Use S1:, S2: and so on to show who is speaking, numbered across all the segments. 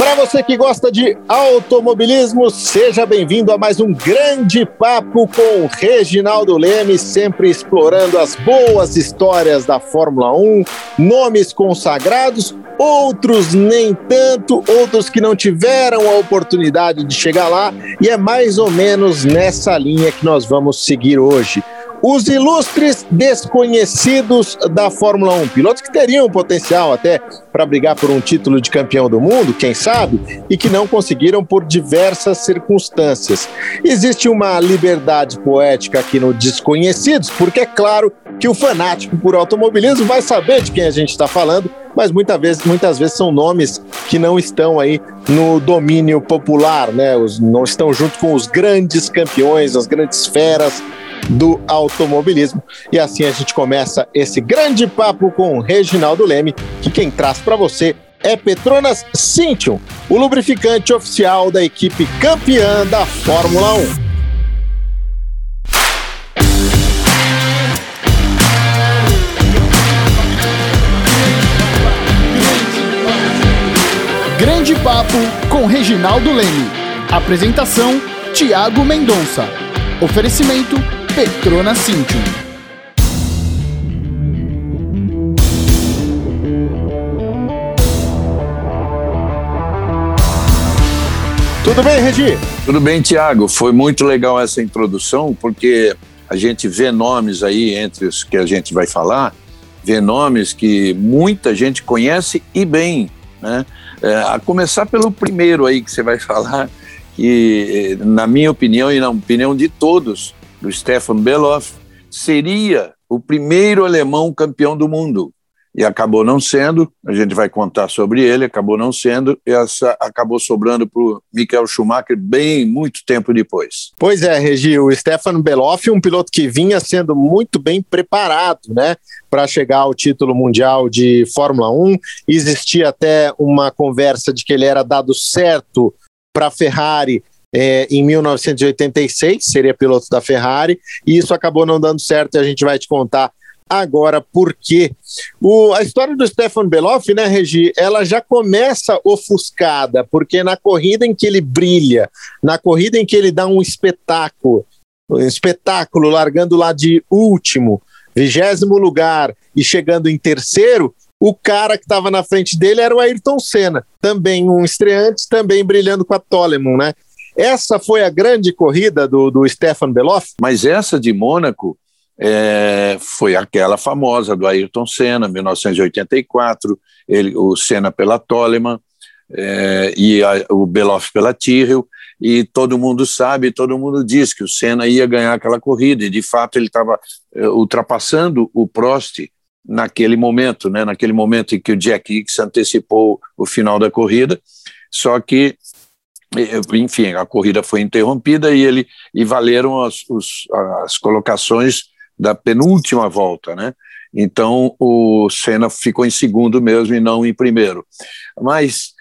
S1: Para você que gosta de automobilismo, seja bem-vindo a mais um grande papo com Reginaldo Leme, sempre explorando as boas histórias da Fórmula 1, nomes consagrados, outros nem tanto, outros que não tiveram a oportunidade de chegar lá, e é mais ou menos nessa linha que nós vamos seguir hoje. Os ilustres desconhecidos da Fórmula 1, pilotos que teriam potencial até para brigar por um título de campeão do mundo, quem sabe, e que não conseguiram por diversas circunstâncias. Existe uma liberdade poética aqui no Desconhecidos, porque é claro que o fanático por automobilismo vai saber de quem a gente está falando, mas muitas vezes, muitas vezes são nomes que não estão aí no domínio popular, né? Os, não estão junto com os grandes campeões, as grandes feras do automobilismo. E assim a gente começa esse grande papo com Reginaldo Leme, que quem traz para você é Petronas Cintium, o lubrificante oficial da equipe campeã da Fórmula 1.
S2: Grande Papo com Reginaldo Leme. Apresentação: Tiago Mendonça. Oferecimento Petrona Cintium.
S1: Tudo bem, Regi?
S3: Tudo bem, Tiago. Foi muito legal essa introdução, porque a gente vê nomes aí entre os que a gente vai falar, vê nomes que muita gente conhece e bem, né? É, a começar pelo primeiro aí que você vai falar, que na minha opinião e na opinião de todos, do Stefan Beloff, seria o primeiro alemão campeão do mundo. E acabou não sendo, a gente vai contar sobre ele, acabou não sendo, e essa acabou sobrando para o Michael Schumacher bem muito tempo depois.
S1: Pois é, Regi, o Stefan Beloff, um piloto que vinha sendo muito bem preparado, né, para chegar ao título mundial de Fórmula 1. Existia até uma conversa de que ele era dado certo para a Ferrari é, em 1986, seria piloto da Ferrari, e isso acabou não dando certo e a gente vai te contar agora por quê. O, a história do Stefan Beloff, né, Regi, ela já começa ofuscada, porque na corrida em que ele brilha, na corrida em que ele dá um espetáculo, um espetáculo largando lá de último, vigésimo lugar e chegando em terceiro, o cara que estava na frente dele era o Ayrton Senna, também um estreante, também brilhando com a Toleman, né? Essa foi a grande corrida do, do Stefan Beloff?
S3: Mas essa de Mônaco é, foi aquela famosa do Ayrton Senna, 1984, ele, o Senna pela Toleman é, e a, o Beloff pela Tyrrell, e todo mundo sabe, todo mundo diz que o Senna ia ganhar aquela corrida, e de fato ele estava é, ultrapassando o Prost naquele momento, né, naquele momento em que o Jack Hicks antecipou o final da corrida, só que enfim, a corrida foi interrompida e ele e valeram as, os, as colocações da penúltima volta, né? Então o Senna ficou em segundo mesmo e não em primeiro. Mas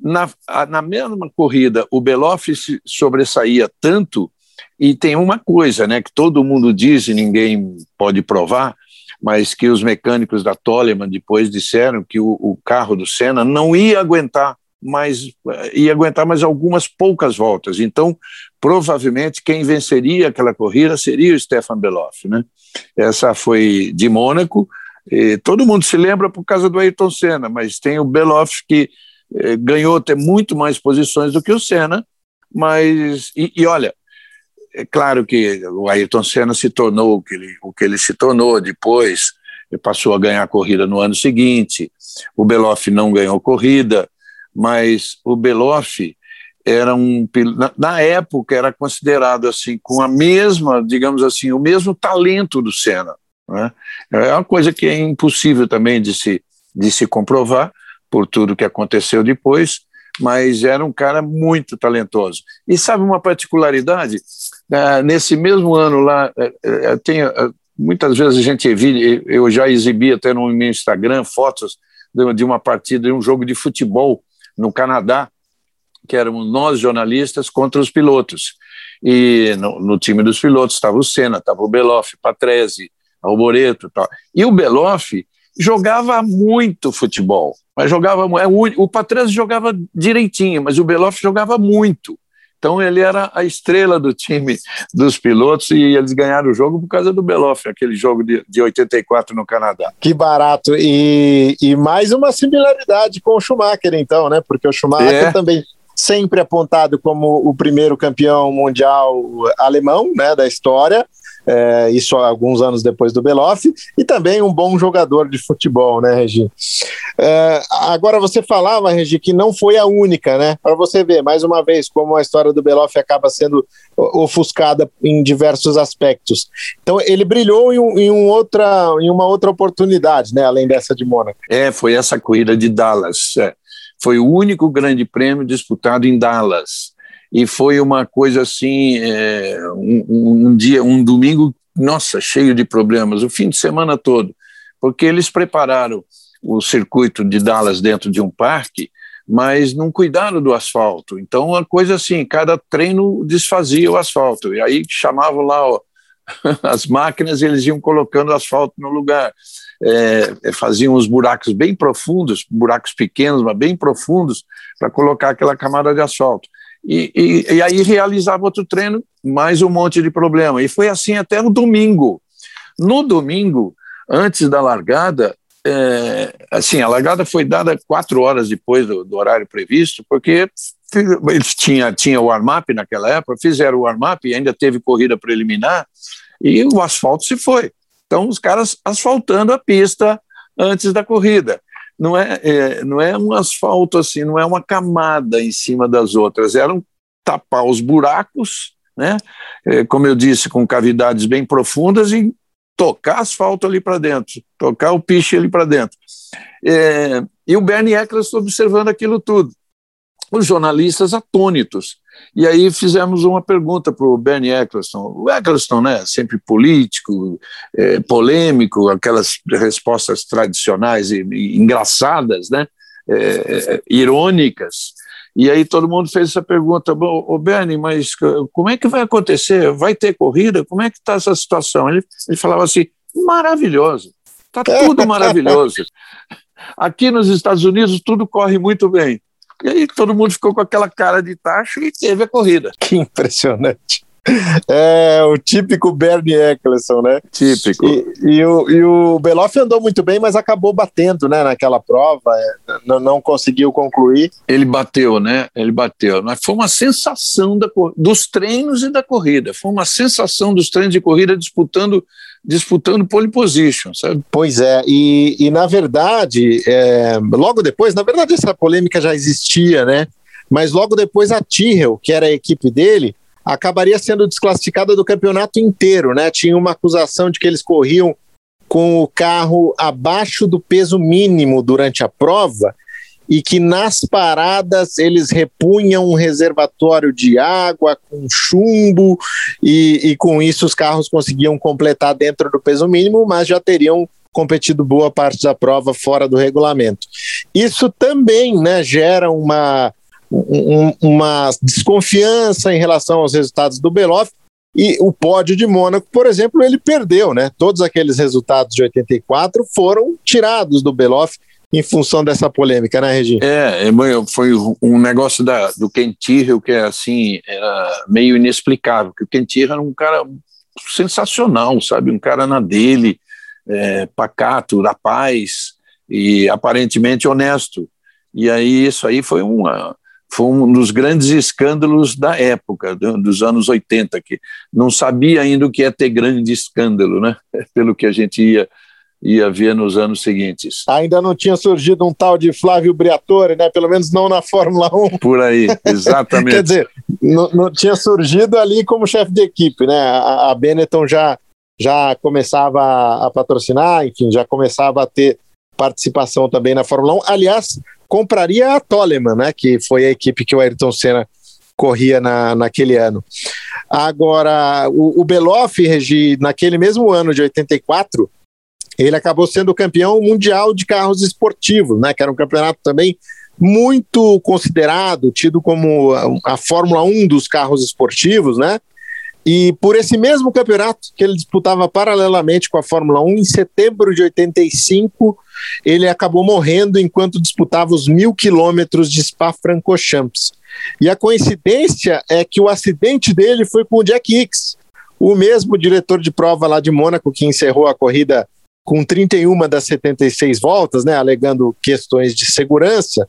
S3: na, na mesma corrida o Beloff se sobressaía tanto e tem uma coisa, né, que todo mundo diz e ninguém pode provar, mas que os mecânicos da Toleman depois disseram que o, o carro do Senna não ia aguentar mas ia aguentar mais algumas poucas voltas. Então, provavelmente quem venceria aquela corrida seria o Stefan Beloff, né? Essa foi de Mônaco. todo mundo se lembra por causa do Ayrton Senna, mas tem o Beloff que eh, ganhou até muito mais posições do que o Senna, mas e, e, olha, é claro que o Ayrton Senna se tornou o que ele, o que ele se tornou depois, passou a ganhar a corrida no ano seguinte. O Beloff não ganhou corrida, mas o Beloff era um na, na, época era considerado assim com a mesma digamos assim o mesmo talento do Senna né? é uma coisa que é impossível também de se de se comprovar por tudo que aconteceu depois mas era um cara muito talentoso e sabe uma particularidade é, nesse mesmo ano lá é, é, tem muitas vezes a gente evi, eu já exibi até no meu Instagram fotos de uma partida de um jogo de futebol no Canadá, que éramos nós jornalistas contra os pilotos. E no, no time dos pilotos estava o Senna, estava o Beloff, Patrese, Alboreto tal. E o Beloff jogava muito futebol, mas jogava é o, Patrese jogava direitinho, mas o Beloff jogava muito. Então ele era a estrela do time dos pilotos e eles ganharam o jogo por causa do Beloff, aquele jogo de, de 84 no Canadá.
S1: Que barato. E, e mais uma similaridade com o Schumacher, então, né? Porque o Schumacher é. também sempre apontado como o primeiro campeão mundial alemão né, da história é, isso alguns anos depois do Beloff, e também um bom jogador de futebol, né, Regi? É, agora, você falava, Regi, que não foi a única, né? Para você ver, mais uma vez, como a história do Beloff acaba sendo ofuscada em diversos aspectos. Então, ele brilhou em, em, um outra, em uma outra oportunidade, né, além dessa de Mônaco.
S3: É, foi essa corrida de Dallas. É. Foi o único grande prêmio disputado em Dallas e foi uma coisa assim, é, um, um, dia, um domingo, nossa, cheio de problemas, o fim de semana todo, porque eles prepararam o circuito de Dallas dentro de um parque, mas não cuidaram do asfalto. Então, a coisa assim, cada treino desfazia o asfalto, e aí chamavam lá ó, as máquinas e eles iam colocando asfalto no lugar. É, faziam os buracos bem profundos, buracos pequenos, mas bem profundos, para colocar aquela camada de asfalto e, e, e, aí realizava outro treino, mais um monte de problema. E foi assim até o domingo. No domingo, antes da largada, é, assim, a largada foi dada quatro horas depois do, do horário previsto, porque eles tinham tinha o warm-up naquela época, fizeram o warm-up e ainda teve corrida preliminar, e o asfalto se foi. Então, os caras asfaltando a pista antes da corrida não é, é, não é um asfalto assim, não é uma camada em cima das outras, eram tapar os buracos, né? É, como eu disse, com cavidades bem profundas e tocar asfalto ali para dentro, tocar o piche ali para dentro. É, e o Bernie Eccleston observando aquilo tudo. Os jornalistas atônitos. E aí fizemos uma pergunta para o Bernie Eccleston. O Eccleston, né, sempre político, é, polêmico, aquelas respostas tradicionais e, e engraçadas, né, é, irônicas. E aí todo mundo fez essa pergunta, o Bernie, mas como é que vai acontecer? Vai ter corrida? Como é que está essa situação? Ele, ele falava assim, maravilhoso, está tudo maravilhoso. Aqui nos Estados Unidos tudo corre muito bem. E aí todo mundo ficou com aquela cara de tacho e teve a corrida.
S1: Que impressionante. É o típico Bernie Eccleston, né?
S3: Típico.
S1: E, e, o, e o Beloff andou muito bem, mas acabou batendo, né, naquela prova, é, não, não conseguiu concluir.
S3: Ele bateu, né? Ele bateu. Mas foi uma sensação da, dos treinos e da corrida. Foi uma sensação dos treinos de corrida disputando disputando pole position, sabe?
S1: Pois é, e, e na verdade, é, logo depois, na verdade essa polêmica já existia, né? Mas logo depois a Tyrrell, que era a equipe dele, acabaria sendo desclassificada do campeonato inteiro, né? Tinha uma acusação de que eles corriam com o carro abaixo do peso mínimo durante a prova e que nas paradas eles repunham um reservatório de água com chumbo e, e com isso os carros conseguiam completar dentro do peso mínimo, mas já teriam competido boa parte da prova fora do regulamento. Isso também né, gera uma, um, uma desconfiança em relação aos resultados do Beloff, e o pódio de Mônaco, por exemplo, ele perdeu, né? Todos aqueles resultados de 84 foram tirados do Beloff em função dessa polêmica, né, Regi?
S3: É, é foi um negócio da, do Kentirro que é assim, era meio inexplicável, porque o Kentirro era um cara sensacional, sabe? Um cara na dele, é, pacato, da paz e aparentemente honesto. E aí isso aí foi uma foi um dos grandes escândalos da época, dos anos 80, que não sabia ainda o que é ter grande escândalo, né? Pelo que a gente ia ia ver nos anos seguintes.
S1: Ainda não tinha surgido um tal de Flávio Briatore, né? Pelo menos não na Fórmula 1.
S3: Por aí, exatamente.
S1: Quer dizer, não, não, tinha surgido ali como chefe de equipe, né? A, a Benetton já, já começava a, a patrocinar, enfim, já começava a ter participação também na Fórmula 1. Aliás, compraria a Toleman, né? Que foi a equipe que o Ayrton Senna corria na, naquele ano. Agora, o, o Beloff, Regi, naquele mesmo ano de 84, ele acabou sendo campeão mundial de carros esportivos, né? Que era um campeonato também muito considerado, tido como a, a Fórmula 1 dos carros esportivos, né? E por esse mesmo campeonato que ele disputava paralelamente com a Fórmula 1, em setembro de 85, ele acabou morrendo enquanto disputava os mil quilômetros de Spa-Francorchamps. E a coincidência é que o acidente dele foi com o Jack Hicks, o mesmo diretor de prova lá de Mônaco que encerrou a corrida com 31 das 76 voltas, né, alegando questões de segurança.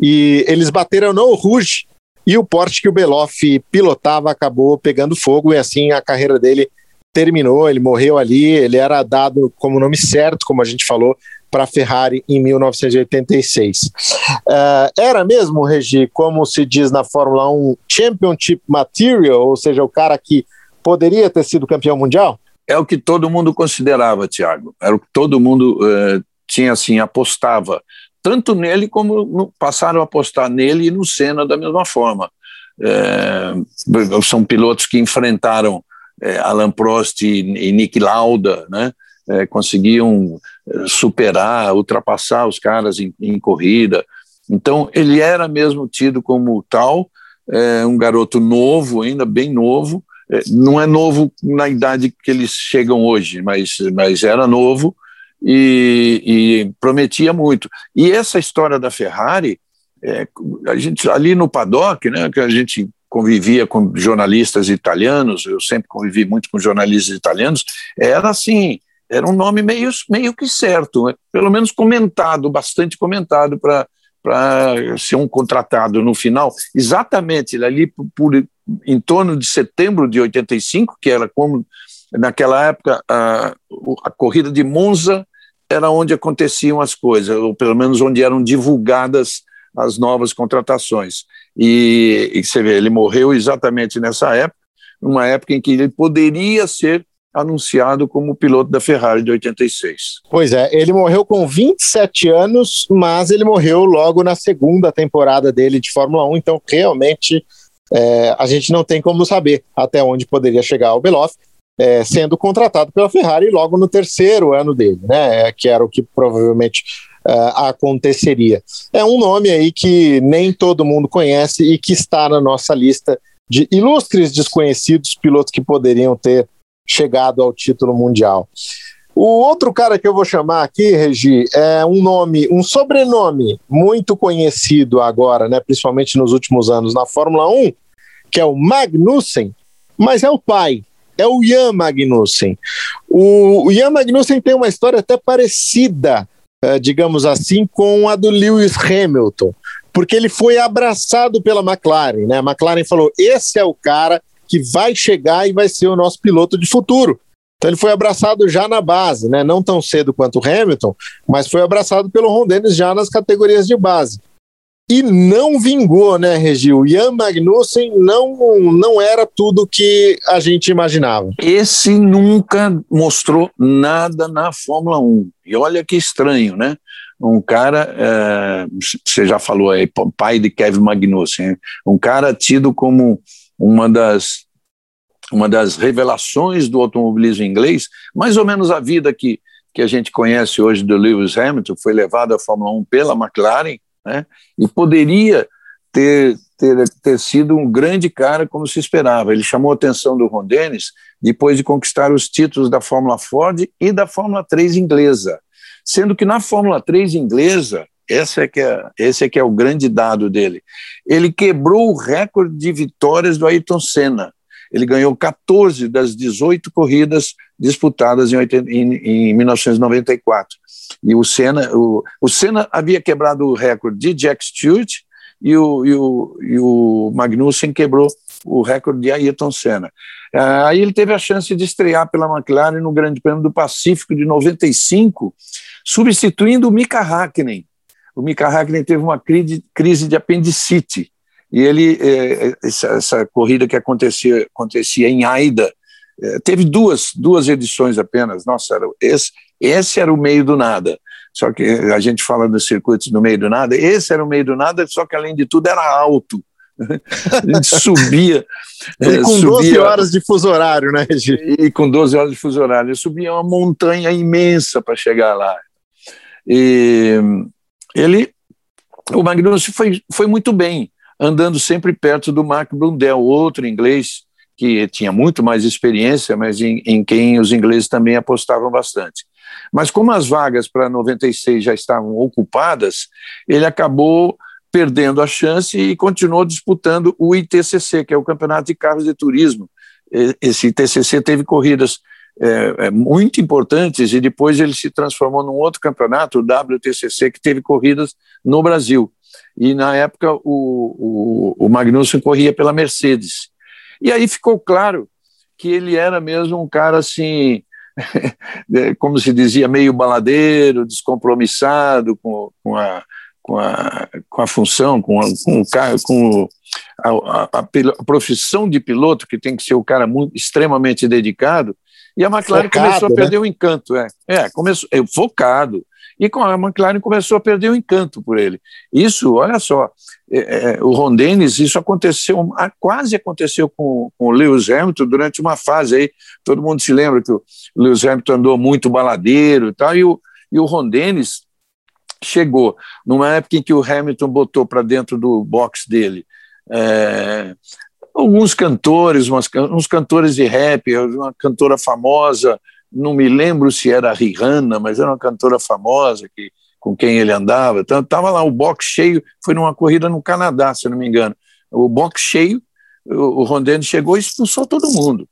S1: E eles bateram no Rouge, e o Porsche que o Beloff pilotava acabou pegando fogo e assim a carreira dele terminou. Ele morreu ali. Ele era dado como nome certo, como a gente falou, para a Ferrari em 1986. Uh, eh, era mesmo, Regi, como se diz na Fórmula 1, Championship Material, ou seja, o cara que poderia ter sido campeão mundial?
S3: É o que todo mundo considerava, Tiago. Era o que todo mundo uh, tinha assim, apostava tanto nele como no, passaram a apostar nele e no Senna da mesma forma. É, são pilotos que enfrentaram é, Alain Prost e, e Nick Lauda, né? Conseguiam superar, ultrapassar os caras em, em, corrida. Então, ele era mesmo tido como tal, um garoto novo, ainda bem novo, não é novo na idade que eles chegam hoje, mas, mas era novo, e, e prometia muito. E essa história da Ferrari, é, a gente ali no paddock, né, que a gente convivia com jornalistas italianos, eu sempre convivi muito com jornalistas italianos, era assim, era um nome meio, meio que certo, né, pelo menos comentado, bastante comentado para para ser um contratado no final, exatamente ali por, por, em torno de setembro de 85, que era como naquela época a, a corrida de Monza era onde aconteciam as coisas, ou pelo menos onde eram divulgadas as novas contratações. E, e você vê, ele morreu exatamente nessa época, numa época em que ele poderia ser anunciado como piloto da Ferrari de 86.
S1: Pois é, ele morreu com 27 anos, mas ele morreu logo na segunda temporada dele de Fórmula 1, então realmente é, a gente não tem como saber até onde poderia chegar o Beloff é, sendo contratado pela Ferrari logo no terceiro ano dele, né? É, que era o que provavelmente uh, aconteceria. É um nome aí que nem todo mundo conhece e que está na nossa lista de ilustres desconhecidos pilotos que poderiam ter chegado ao título mundial. O outro cara que eu vou chamar aqui, Regi, é um nome, um sobrenome muito conhecido agora, né, principalmente nos últimos anos na Fórmula 1, que é o Magnussen, mas é o pai, é o Ian Magnussen. O, o Ian Magnussen tem uma história até parecida, uh, digamos assim, com a do Lewis Hamilton, porque ele foi abraçado pela McLaren, né? A McLaren falou: esse é o cara que vai chegar e vai ser o nosso piloto de futuro. Então ele foi abraçado já na base, né? Não tão cedo quanto o Hamilton, mas foi abraçado pelo Ron Dennis já nas categorias de base e não vingou, né, Regil? Ian Magnussen não, não era tudo que a gente imaginava.
S3: Esse nunca mostrou nada na Fórmula 1. E olha que estranho, né? Um cara, é, você já falou aí, pai de Kevin Magnussen, um cara tido como uma das, uma das revelações do automobilismo inglês, mais ou menos a vida que, que a gente conhece hoje do Lewis Hamilton, foi levado à Fórmula 1 pela McLaren, né? e poderia ter, ter, ter sido um grande cara como se esperava. Ele chamou a atenção do Ron Dennis depois de conquistar os títulos da Fórmula Ford e da Fórmula 3 inglesa, sendo que na Fórmula 3 inglesa, esse é, que é, esse é que é o grande dado dele, ele quebrou o recorde de vitórias do Ayrton Senna. Ele ganhou 14 das 18 corridas disputadas em, em, em 1994. E o Senna, o, o Senna havia quebrado o recorde de Jack Stewart e o, e o, e o Magnussen quebrou o recorde de Ayrton Senna. Ah, aí ele teve a chance de estrear pela McLaren no Grande Prêmio do Pacífico de 95, substituindo o Mika Hakkinen. O Mika Hakkinen teve uma crise de apendicite e ele eh, essa, essa, corrida que acontecia, acontecia em Aida eh, teve duas, duas edições apenas. Nossa, era, esse, esse era o meio do nada. Só que a gente fala dos circuitos no meio do nada, esse era o meio do nada, só que além de tudo era alto. A gente subia.
S1: E com subia, 12 horas de fuso horário, né, Regi?
S3: E com 12 horas de fuso horário. Eu subia uma montanha imensa para chegar lá. E ele, o Magnussen foi, foi muito bem, andando sempre perto do Mark Blundell, outro inglês que tinha muito mais experiência, mas em, em quem os ingleses também apostavam bastante. Mas como as vagas para 96 já estavam ocupadas, ele acabou perdendo a chance e continuou disputando o ITCC, que é o Campeonato de Carros de Turismo. Esse ITCC teve corridas é, é, muito importantes e depois ele se transformou num outro campeonato, o WTCC, que teve corridas no Brasil. E na época o, o, o Magnussen corria pela Mercedes. E aí ficou claro que ele era mesmo um cara assim, como se dizia, meio baladeiro, descompromissado com, com, a, com, a, com a função, com, a, com, o, com a, a, a, profissão de piloto, que tem que ser o cara muito, extremamente dedicado, e a McLaren focado, começou a perder né? o encanto. É, é começou, é, focado. E com a McLaren começou a perder o encanto por ele. Isso, olha só, é, é, o Ron Dennis, isso aconteceu, quase aconteceu com, com o Lewis Hamilton durante uma fase aí. Todo mundo se lembra que o Lewis Hamilton andou muito baladeiro e tal, e o, e o Ron Dennis chegou numa época em que o Hamilton botou para dentro do box dele é, alguns cantores, umas, uns cantores de rap, uma cantora famosa, não me lembro se era Rihanna, mas era uma cantora famosa que, com quem ele andava. Então, estava lá o box cheio, foi numa corrida no Canadá, se não me engano. O box cheio, o, o Rondene chegou e expulsou todo mundo.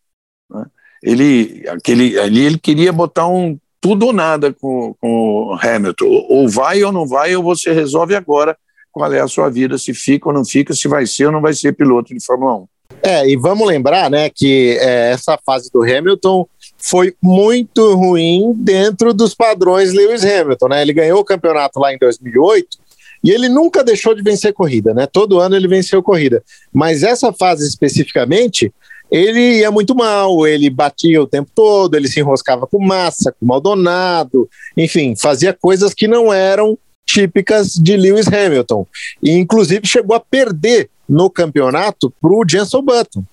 S3: Né? Ele, aquele, ali ele queria botar um tudo ou nada com, com o Hamilton. Ou vai ou não vai, ou você resolve agora qual é a sua vida, se fica ou não fica, se vai ser ou não vai ser piloto de Fórmula 1.
S1: É, e vamos lembrar, né, que é, essa fase do Hamilton foi muito ruim dentro dos padrões Lewis Hamilton, né? Ele ganhou o campeonato lá em 2008 e ele nunca deixou de vencer corrida, né? Todo ano ele venceu corrida. Mas essa fase especificamente, ele ia muito mal, ele batia o tempo todo, ele se enroscava com massa, com Maldonado, enfim, fazia coisas que não eram típicas de Lewis Hamilton. E inclusive chegou a perder no campeonato para o Jenson Button.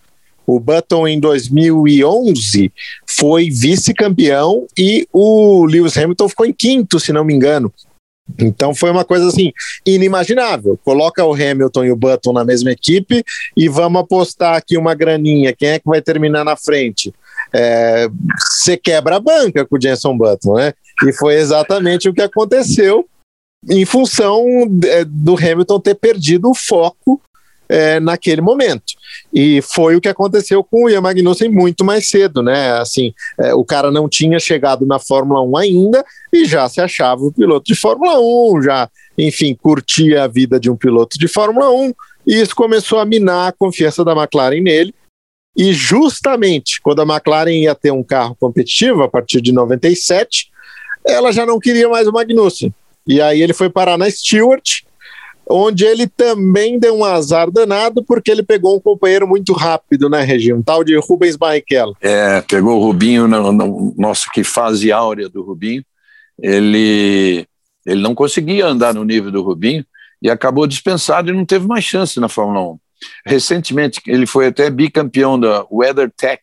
S1: O Button, em 2011, foi vice-campeão e o Lewis Hamilton ficou em quinto, se não me engano. Então foi uma coisa assim inimaginável. Coloca o Hamilton e o Button na mesma equipe e vamos apostar aqui uma graninha. Quem é que vai terminar na frente? Você é, quebra a banca com o Jenson Button, né? E foi exatamente o que aconteceu em função é, do Hamilton ter perdido o foco é, naquele momento. E foi o que aconteceu com o Ian Magnussen muito mais cedo, né? Assim, é, o cara não tinha chegado na Fórmula 1 ainda e já se achava o piloto de Fórmula 1, já, enfim, curtia a vida de um piloto de Fórmula 1, e isso começou a minar a confiança da McLaren nele. E justamente quando a McLaren ia ter um carro competitivo, a partir de 97, ela já não queria mais o Magnussen. E aí ele foi parar na Stewart, onde ele também deu um azar danado, porque ele pegou um companheiro muito rápido na região, um tal de Rubens Barrichello.
S3: É, pegou o Rubinho, no, no, nossa, que fase áurea do Rubinho. Ele, ele não conseguia andar no nível do Rubinho e acabou dispensado e não teve mais chance na Fórmula 1. Recentemente, ele foi até bicampeão da WeatherTech,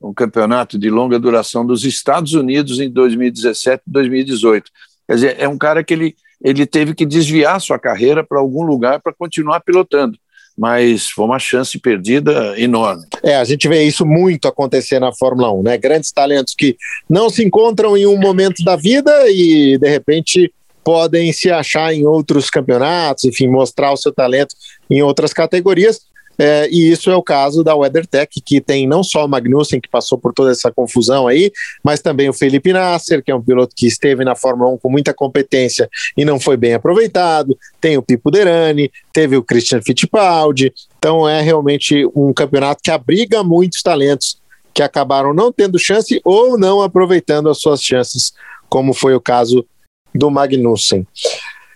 S3: um campeonato de longa duração dos Estados Unidos em 2017 e 2018. Quer dizer, é um cara que ele ele teve que desviar sua carreira para algum lugar para continuar pilotando. Mas foi uma chance perdida enorme.
S1: É, a gente vê isso muito acontecer na Fórmula 1, né? Grandes talentos que não se encontram em um momento da vida e, de repente, podem se achar em outros campeonatos, enfim, mostrar o seu talento em outras categorias. É, e isso é o caso da WeatherTech, que tem não só o Magnussen, que passou por toda essa confusão aí, mas também o Felipe Nasser, que é um piloto que esteve na Fórmula 1 com muita competência e não foi bem aproveitado. Tem o Pipo Derani, teve o Christian Fittipaldi. Então é realmente um campeonato que abriga muitos talentos que acabaram não tendo chance ou não aproveitando as suas chances, como foi o caso do Magnussen.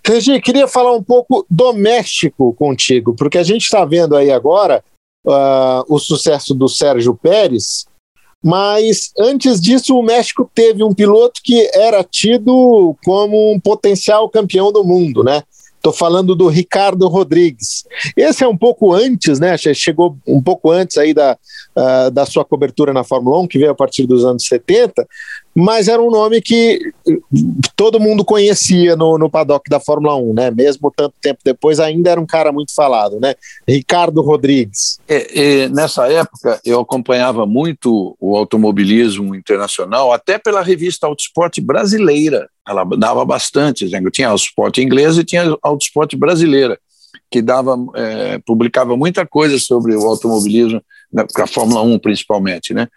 S1: Regi, queria falar um pouco do México contigo, porque a gente está vendo aí agora uh, o sucesso do Sérgio Pérez, mas antes disso o México teve um piloto que era tido como um potencial campeão do mundo, né? Estou falando do Ricardo Rodrigues. Esse é um pouco antes, né? Chegou um pouco antes aí da, uh, da sua cobertura na Fórmula 1, que veio a partir dos anos 70, mas era um nome que todo mundo conhecia no, no paddock da Fórmula 1, né? Mesmo tanto tempo depois, ainda era um cara muito falado, né? Ricardo Rodrigues.
S3: É, é, nessa época, eu acompanhava muito o automobilismo internacional, até pela revista Autosport brasileira. Ela dava bastante, né? tinha Autosport inglesa e tinha Autosport brasileira, que dava, é, publicava muita coisa sobre o automobilismo, né, a Fórmula 1 principalmente, né?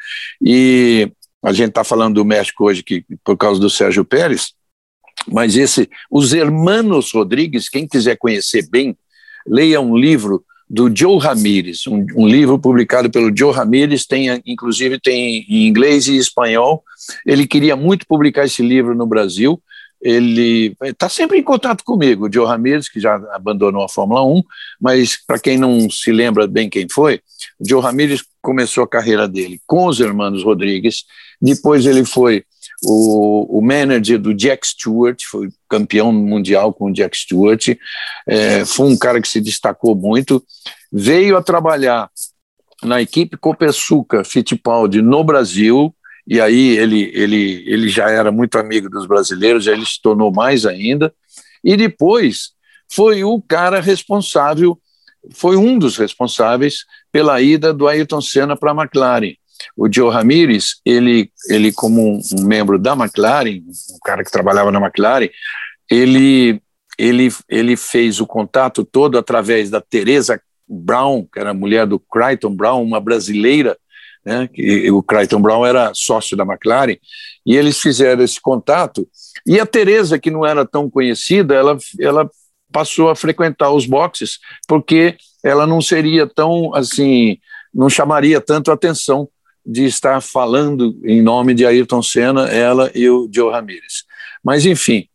S3: E a gente está falando do México hoje que, por causa do Sérgio Pérez, mas esse, os Hermanos Rodrigues, quem quiser conhecer bem, leia um livro do Joe Ramírez, um, um, livro publicado pelo Joe Ramírez, tem, inclusive tem em inglês e espanhol. Ele queria muito publicar esse livro no Brasil. Ele está sempre em contato comigo, o Joe Ramírez, que já abandonou a Fórmula 1, mas para quem não se lembra bem quem foi, o Joe Ramírez começou a carreira dele com os Hermanos Rodrigues, depois ele foi o, o manager do Jack Stewart, foi campeão mundial com o Jack Stewart, é, foi um cara que se destacou muito, veio a trabalhar na equipe Copersuca Fittipaldi no Brasil, e aí ele, ele, ele já era muito amigo dos brasileiros, ele se tornou mais ainda, e depois foi o cara responsável, foi um dos responsáveis pela ida do Ayrton Senna para a McLaren. O Joe Ramirez, ele, ele como um, um, membro da McLaren, um cara que trabalhava na McLaren, ele, ele, ele fez o contato todo através da Teresa Brown, que era a mulher do Crichton Brown, uma brasileira, né, que o Crichton Brown era sócio da McLaren, e eles fizeram esse contato, e a Teresa, que não era tão conhecida, ela, ela passou a frequentar os boxes, porque ela não seria tão, assim, não chamaria tanto atenção de estar falando em nome de Ayrton Senna, ela e o Joe Ramirez. Mas, enfim,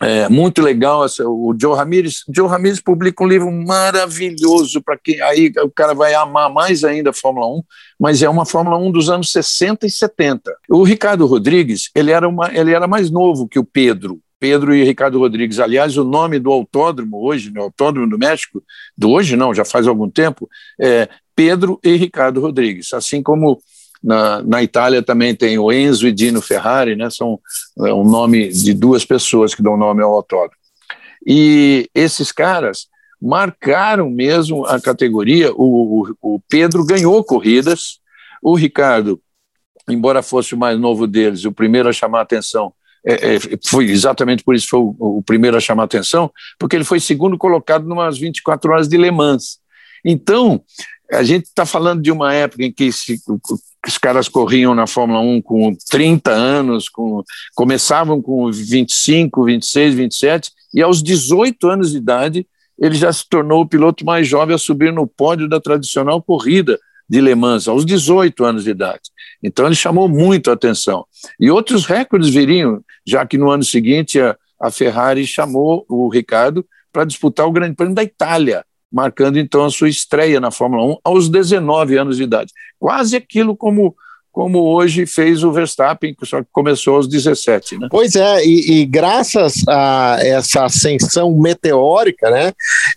S3: é muito legal essa, o Joe Ramirez. Joe Ramirez publica um livro maravilhoso para quem aí o cara vai amar mais ainda a Fórmula 1, mas é uma Fórmula 1 dos anos 60 e 70. O Ricardo Rodrigues, ele era, uma, ele era mais novo que o Pedro. Pedro e Ricardo Rodrigues. Aliás, o nome do autódromo hoje, no Autódromo do México, do hoje não, já faz algum tempo, é Pedro e Ricardo Rodrigues. Assim como na, na Itália também tem o Enzo e Dino Ferrari, né? São é um nome de duas pessoas que dão nome ao autódromo. E esses caras marcaram mesmo a categoria. O, o, o Pedro ganhou corridas, o Ricardo, embora fosse o mais novo deles, o primeiro a chamar a atenção, é, é, foi exatamente por isso foi o, o, primeiro a chamar a atenção, porque ele foi segundo colocado numas 24 horas de Le Mans. Então, a gente está falando de uma época em que se, os caras corriam na Fórmula 1 com 30 anos, com, começavam com 25, 26, 27, e aos 18 anos de idade ele já se tornou o piloto mais jovem a subir no pódio da tradicional corrida de Le Mans, aos 18 anos de idade. Então ele chamou muito a atenção. E outros recordes viriam, já que no ano seguinte a, a Ferrari chamou o Ricardo para disputar o Grande Prêmio da Itália marcando então a sua estreia na Fórmula 1 aos 19 anos de idade. Quase aquilo como como hoje fez o Verstappen, que só começou aos 17, né?
S1: Pois é, e, e, graças a essa ascensão meteórica, né,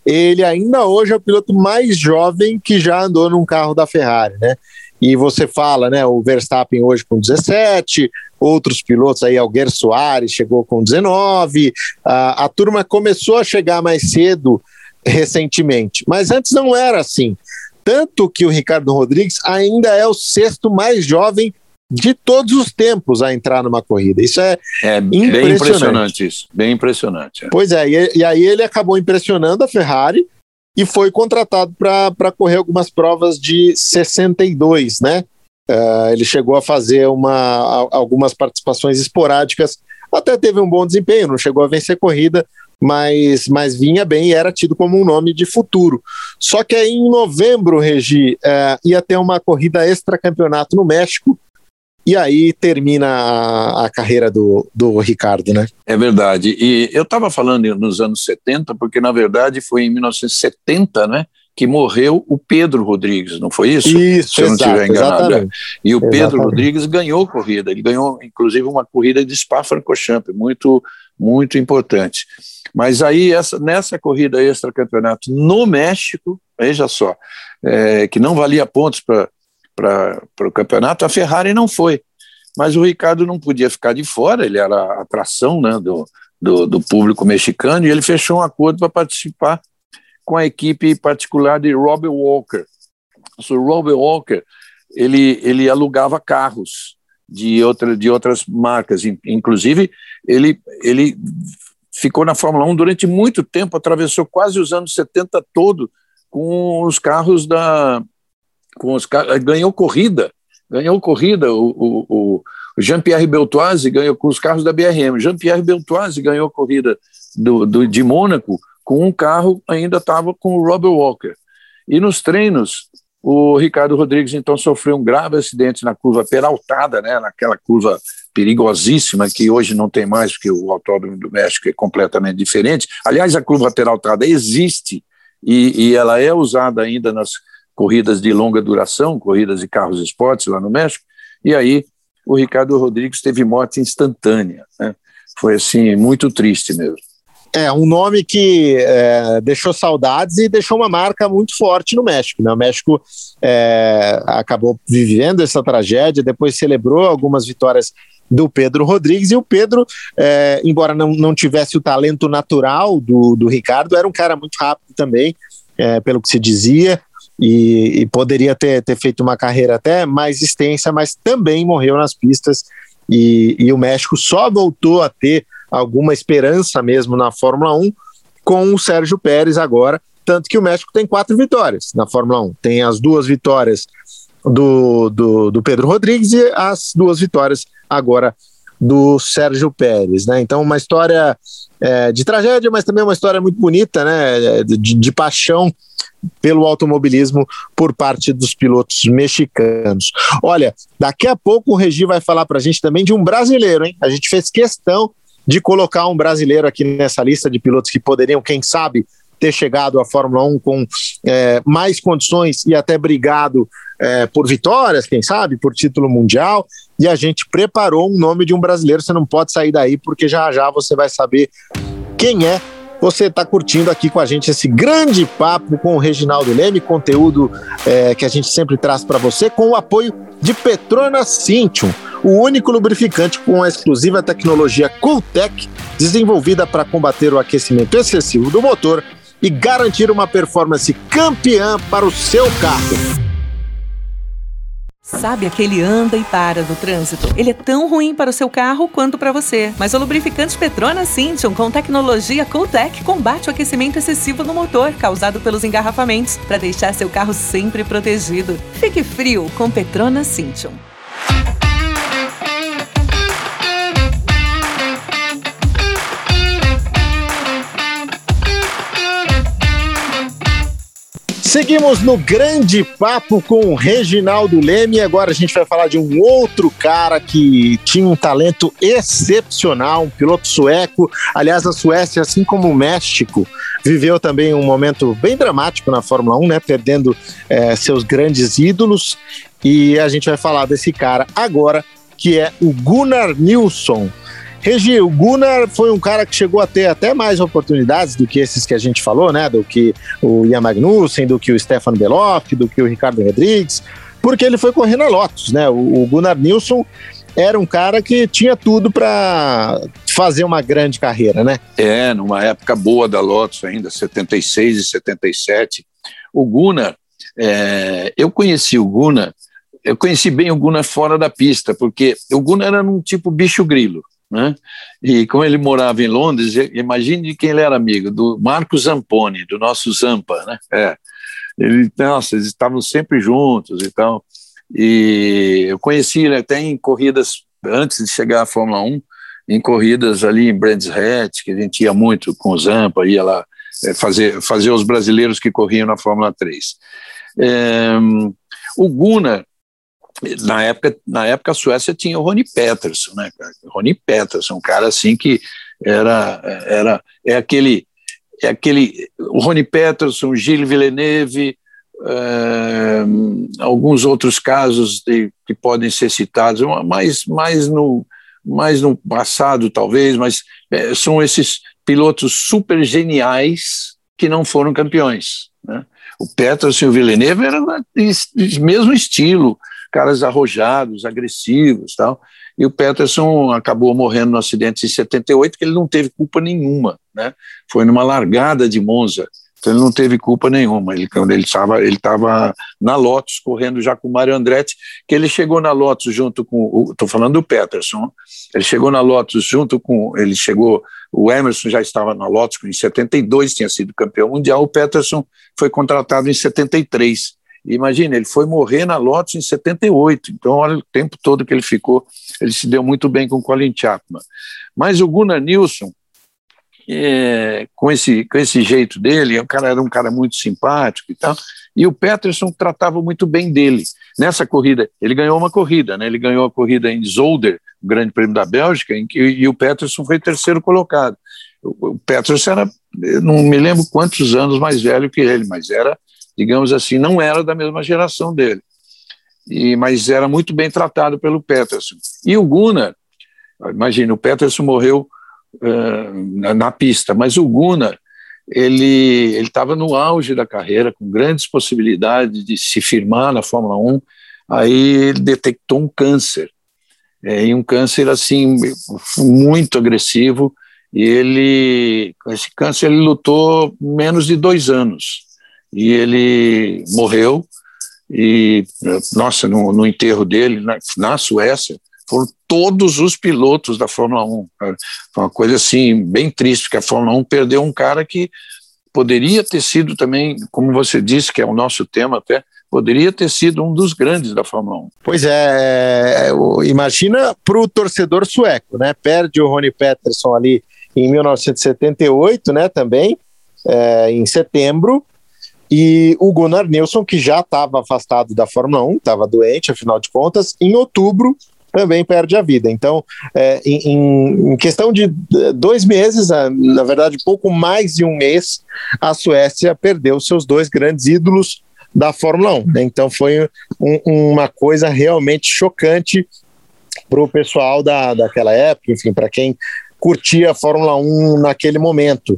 S1: ele ainda hoje é o piloto mais jovem que já andou num carro da Ferrari, né? E você fala, né, o Verstappen hoje com 17, outros pilotos aí, Alguer Soares chegou com 19, a, a turma começou a chegar mais cedo recentemente. Mas antes não era assim. Tanto que o Ricardo Rodrigues ainda é o sexto mais jovem de todos os tempos a entrar numa corrida. Isso é,
S3: é impressionante. bem impressionante isso, bem impressionante.
S1: É. Pois é, e, e, aí ele acabou impressionando a Ferrari e foi contratado para correr algumas provas de 62, né? Uh, ele chegou a fazer uma, algumas participações esporádicas, até teve um bom desempenho, não chegou a vencer corrida, mas, mas vinha bem e era tido como um nome de futuro. Só que aí em novembro, Regi, é, ia ter uma corrida extra-campeonato no México, e aí termina a, a, carreira do, do Ricardo, né?
S3: É verdade. E eu estava falando nos anos 70, porque na verdade foi em 1970, né? Que morreu o Pedro Rodrigues, não foi isso?
S1: Isso, Se eu não estiver enganado. Exatamente.
S3: E o exatamente. Pedro Rodrigues ganhou corrida, ele ganhou inclusive uma corrida de Spa-Francorchamps, muito, muito importante. Mas aí, essa, nessa corrida extra-campeonato no México, veja só, é, que não valia pontos para o campeonato, a Ferrari não foi. mas o Ricardo não podia ficar de fora, ele era a atração né, do, do, do público mexicano, e ele fechou um acordo para participar com a equipe particular de Robert Walker. O Robert Walker ele, ele alugava carros de, outra, de outras marcas, inclusive ele, ele ficou na Fórmula 1 durante muito tempo, atravessou quase os anos 70 todo com os carros da. Com os, ganhou corrida, ganhou corrida. O, o, o Jean-Pierre Beltoise ganhou com os carros da BRM. Jean-Pierre Beltoise ganhou corrida do, do, de Mônaco com um carro, ainda estava com o Robert Walker. E nos treinos, o Ricardo Rodrigues então sofreu um grave acidente na curva peraltada, né, naquela curva perigosíssima que hoje não tem mais, porque o Autódromo do México é completamente diferente. Aliás, a curva peraltada existe e, e ela é usada ainda nas corridas de longa duração, corridas de carros esportes lá no México. E aí o Ricardo Rodrigues teve morte instantânea. Né? Foi assim muito triste mesmo.
S1: É, um nome que é, deixou saudades e deixou uma marca muito forte no México. Né? O México é, acabou vivendo essa tragédia, depois celebrou algumas vitórias do Pedro Rodrigues, e o Pedro, é, embora não, não tivesse o talento natural do, do Ricardo, era um cara muito rápido também, é, pelo que se dizia, e, e, poderia ter, ter feito uma carreira até mais extensa, mas também morreu nas pistas, e, e o México só voltou a ter alguma esperança mesmo na Fórmula 1 com o Sérgio Pérez agora, tanto que o México tem quatro vitórias na Fórmula 1. Tem as duas vitórias do, do, do Pedro Rodrigues e as duas vitórias agora do Sérgio Pérez, né? Então, uma história é, de tragédia, mas também uma história muito bonita, né? De, de, paixão pelo automobilismo por parte dos pilotos mexicanos. Olha, daqui a pouco o Regi vai falar para a gente também de um brasileiro, hein? A gente fez questão de colocar um brasileiro aqui nessa lista de pilotos que poderiam, quem sabe, ter chegado à Fórmula 1 com é, mais condições e até brigado é, por vitórias, quem sabe, por título mundial. E a gente preparou um nome de um brasileiro. Você não pode sair daí, porque já já você vai saber quem é você está curtindo aqui com a gente esse grande papo com o Reginaldo Leme, conteúdo é, que a gente sempre traz para você, com o apoio de Petronas Cintium, o único lubrificante com a exclusiva tecnologia Cooltech, desenvolvida para combater o aquecimento excessivo do motor e garantir uma performance campeã para o seu carro.
S4: Sabe aquele anda e para no trânsito? Ele é tão ruim para o seu carro quanto para você. Mas o lubrificante Petronas Cintium com tecnologia Cooltech combate o aquecimento excessivo no motor causado pelos engarrafamentos para deixar seu carro sempre protegido. Fique frio com Petronas Cintium.
S1: Seguimos no grande papo com o Reginaldo Leme. Agora a gente vai falar de um outro cara que tinha um talento excepcional, um piloto sueco. Aliás, a Suécia, assim como o México, viveu também um momento bem dramático na Fórmula 1, né? Perdendo é, seus grandes ídolos. E a gente vai falar desse cara agora, que é o Gunnar Nilsson. Regi, o Gunnar foi um cara que chegou a ter até mais oportunidades do que esses que a gente falou, né? Do que o Ian Magnussen, do que o Stefan Beloff, do que o Ricardo Rodrigues, porque ele foi correr na Lotus, né? O, o Gunnar Nilsson era um cara que tinha tudo para fazer uma grande carreira, né?
S3: É, numa época boa da Lotus ainda, 76 e 77. O Gunnar, é, eu conheci o Gunnar, eu conheci bem o Gunnar fora da pista, porque o Gunnar era um tipo bicho grilo. Né? E como ele morava em Londres, imagine quem ele era amigo, do Marco Zamponi, do nosso Zampa, né? É. Ele, nossa, eles estavam sempre juntos e tal. E eu conheci ele até em corridas, antes de chegar à Fórmula 1, em corridas ali em Brands Hatch, que a gente ia muito com o Zampa, ia lá é, fazer, fazer os brasileiros que corriam na Fórmula 3. É, o Gunnar, na época, na época a Suécia tinha o Rony Peterson, né? Rony Peterson, um cara assim que era era é aquele é aquele o Rony Peterson, Gilles Villeneuve, é, alguns outros casos de, que podem ser citados, mais mais no mais no passado talvez, mas é, são esses pilotos super geniais que não foram campeões, né? O Peterson e o Villeneuve eram do mesmo estilo, caras arrojados, agressivos, tal. E o Peterson acabou morrendo no acidente em 78, que ele não teve culpa nenhuma, né? Foi numa largada de Monza. Então ele não teve culpa nenhuma. Ele quando ele estava ele estava na Lotus correndo já com o Mário Andretti, que ele chegou na Lotus junto com estou falando do Peterson. Ele chegou na Lotus junto com ele chegou o Emerson já estava na Lotus em 72 tinha sido campeão mundial. O Peterson foi contratado em 73. Imagina, ele foi morrer na Lotus em 78. Então olha o tempo todo que ele ficou. Ele se deu muito bem com o Colin Chapman. Mas o Gunnar Nilsson é, com, esse, com esse jeito dele, o cara era um cara muito simpático e tal, e o Peterson tratava muito bem dele. Nessa corrida, ele ganhou uma corrida, né? ele ganhou a corrida em Zolder, o Grande Prêmio da Bélgica, em que, e o Peterson foi terceiro colocado. O, o Peterson era, não me lembro quantos anos mais velho que ele, mas era, digamos assim, não era da mesma geração dele. E, mas era muito bem tratado pelo Peterson. E o Gunnar, imagina, o Peterson morreu na, na, pista, mas o Gunnar ele estava no auge da carreira, com grandes possibilidades de se firmar na Fórmula 1, aí ele detectou um câncer, é, e um câncer assim muito agressivo, e ele, esse câncer, ele lutou menos de dois anos, e ele morreu, e, nossa, no, no enterro dele, na, na Suécia, foram todos os pilotos da Fórmula 1. Foi uma coisa assim, bem triste, porque a Fórmula 1 perdeu um cara que poderia ter sido também, como você disse, que é o nosso tema até, poderia ter sido um dos grandes da Fórmula 1.
S1: Pois é, é imagina para o torcedor sueco, né? Perde o Rony Peterson ali em 1978, né? Também, é, em setembro, e o Gunnar Nilsson, que já estava afastado da Fórmula 1, estava doente, afinal de contas, em outubro também perde a vida. Então, é, em, em, questão de dois meses, na verdade, pouco mais de um mês, a Suécia perdeu seus dois grandes ídolos da Fórmula 1. Né? Então, foi um, uma coisa realmente chocante para o pessoal da, daquela época, enfim, para quem curtia a Fórmula 1 naquele momento.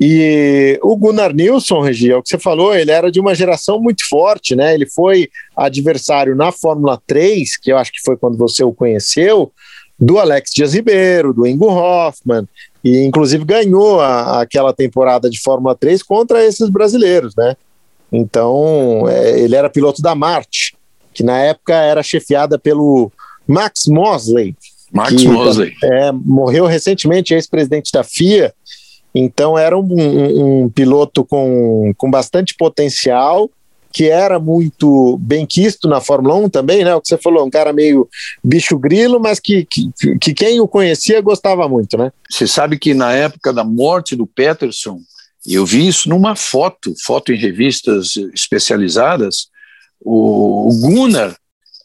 S1: E o Gunnar Nilsson, Regi, é o que você falou, ele era de uma geração muito forte, né? Ele foi adversário na Fórmula 3, que eu acho que foi quando você o conheceu, do Alex Dias Ribeiro, do Ingo Hoffman, e inclusive ganhou a, aquela temporada de Fórmula 3 contra esses brasileiros, né? Então, é, ele era piloto da Marte, que na época era chefiada pelo Max Mosley.
S3: Max que, Mosley.
S1: É, morreu recentemente, ex-presidente da FIA, então era um, um, um piloto com, com bastante potencial, que era muito bem quisto na Fórmula 1 também, né? O que você falou, um cara meio bicho grilo, mas que, que, que quem o conhecia gostava muito, né?
S3: Você sabe que na época da morte do Peterson, eu vi isso numa foto, foto em revistas especializadas, o, o Gunnar